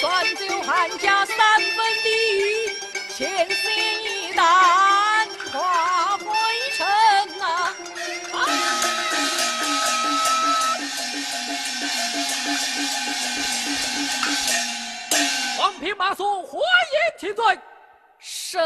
算就汉家三分地千丝一旦化灰尘啊。黄平马苏欢迎请罪神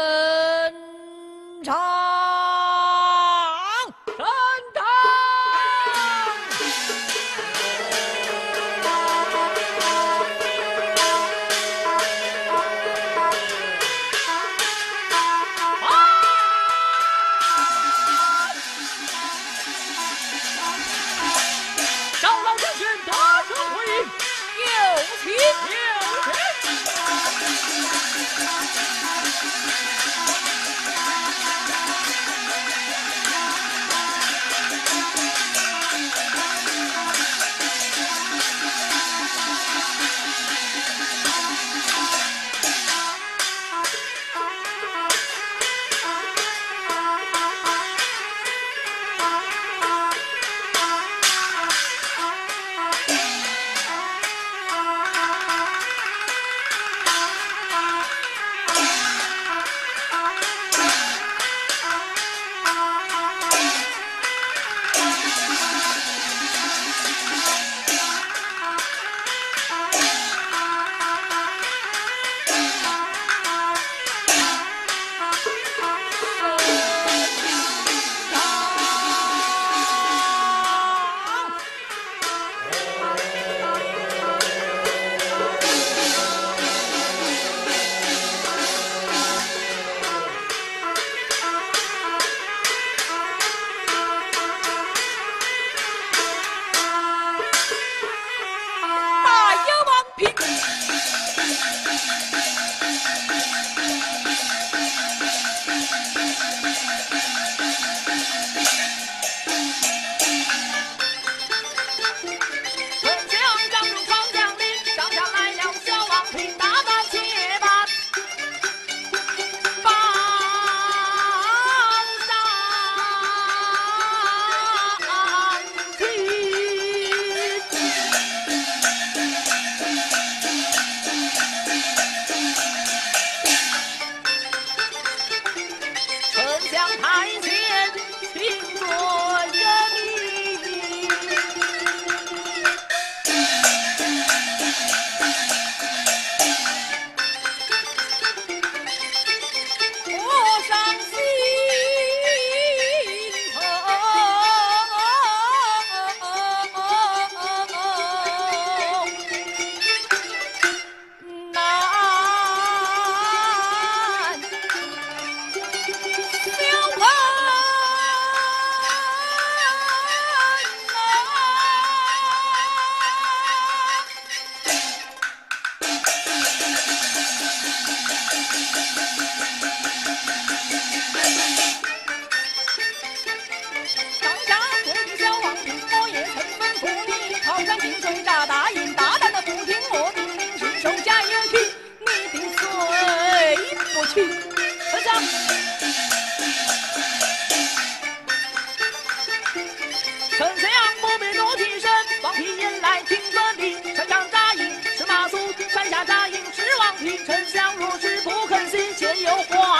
沉香如许不肯醒，前有花。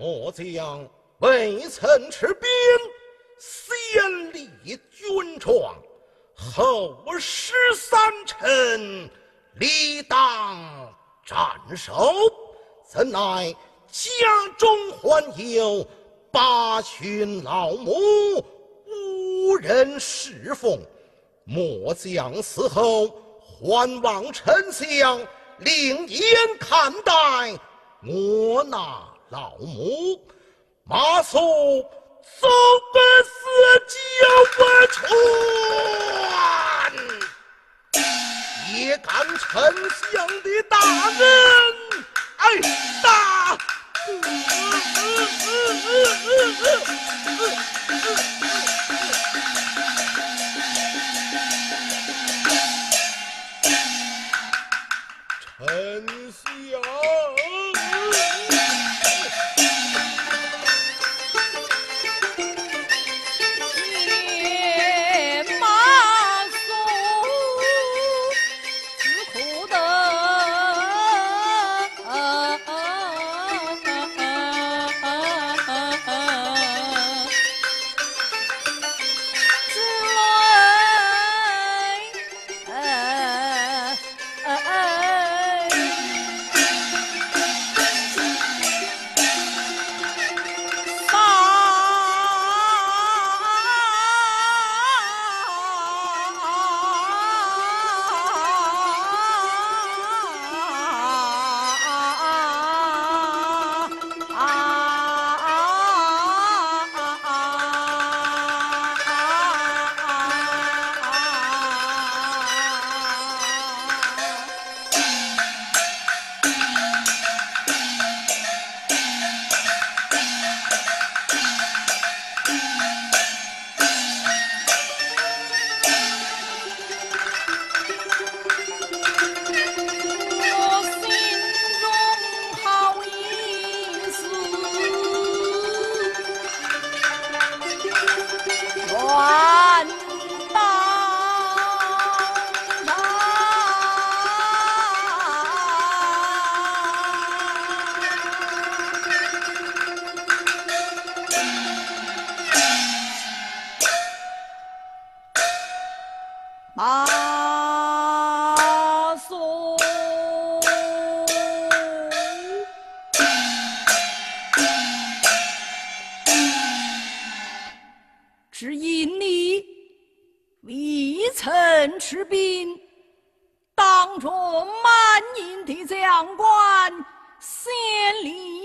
末将未曾持兵先立军状后失三臣理当斩首怎奈家中还有八旬老母无人侍奉末将死后还望丞相另眼看待我那老母。马谡走不死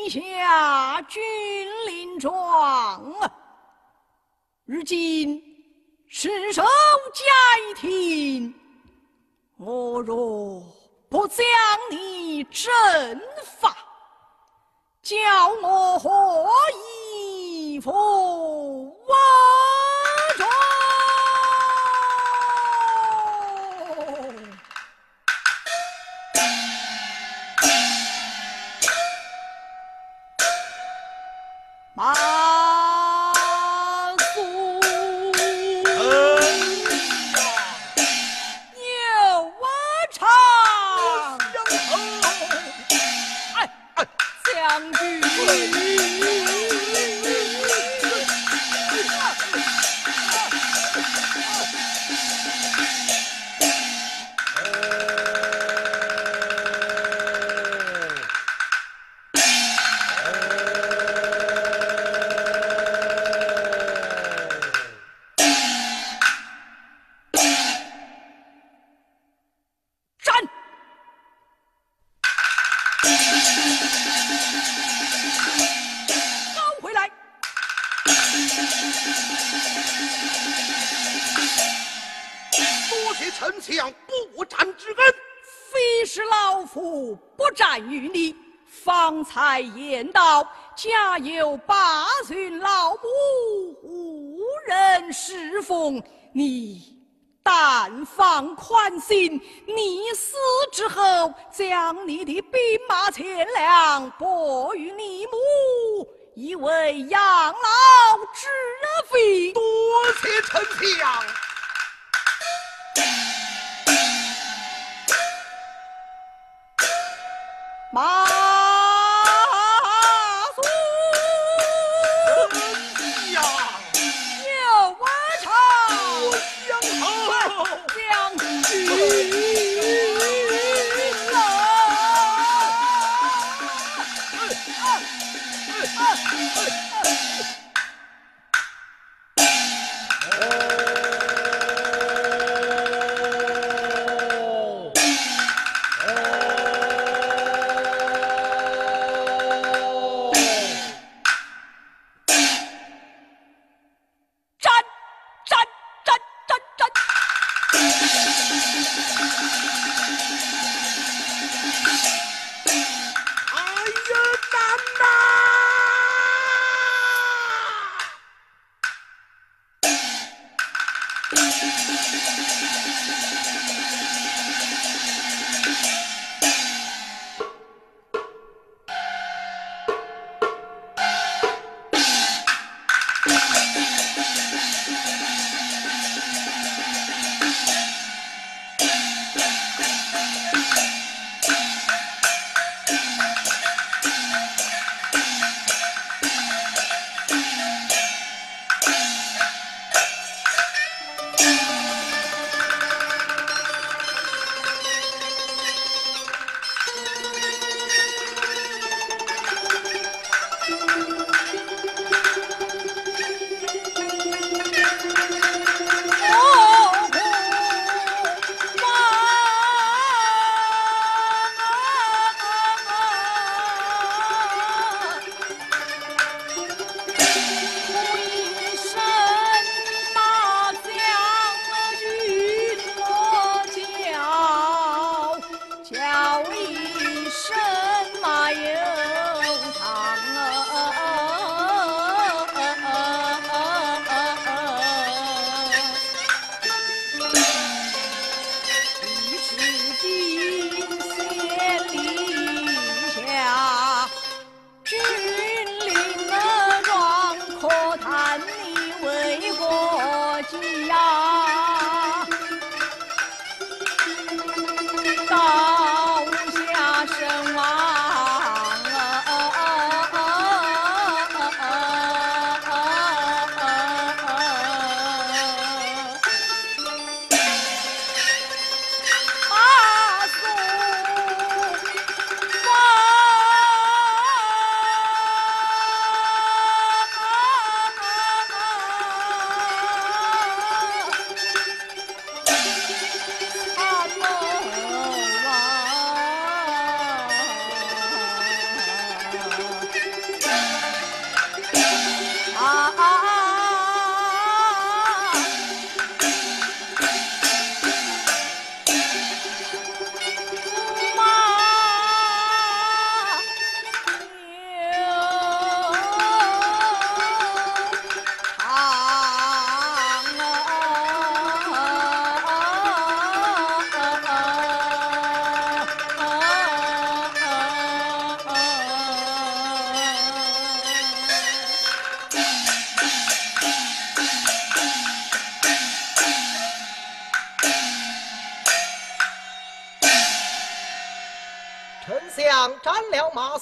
下军令状。如今失守家庭，我若不将你正法，叫我何以服多谢丞相不战之恩。非是老夫不战于你，方才言道，家有八旬老母，无人侍奉，你但放宽心，你死之后，将你的兵马钱粮拨与你母，以为养老之费。多谢丞相。马谡呀，有我唱，相好。将军战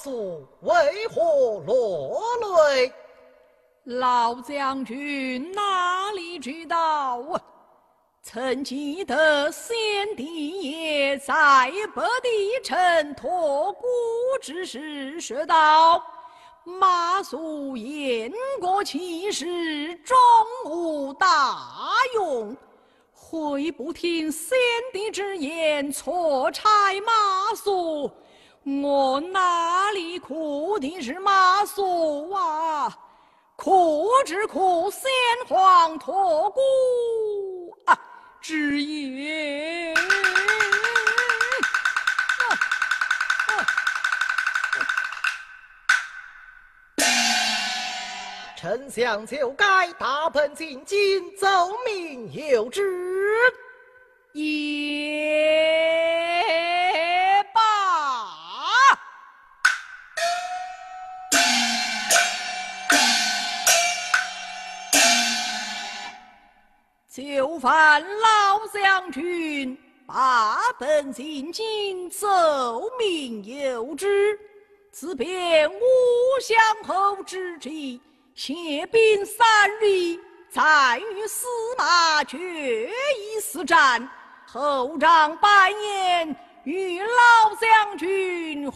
了马谡，为何落泪？老将军哪里知道啊？曾记得先帝爷在北地城托孤之时说道：“马谡言过其实，终无大用。”悔不听先帝之言，错拆马谡？我哪里哭的是马谡啊？哭只哭先皇托孤啊之言。丞相就该大奔进京，奏明有之。也就犯老将军把本进京，奏明有之。此便武相侯之际。谢兵三日，再与司马决一死战。后长百言，与老将军？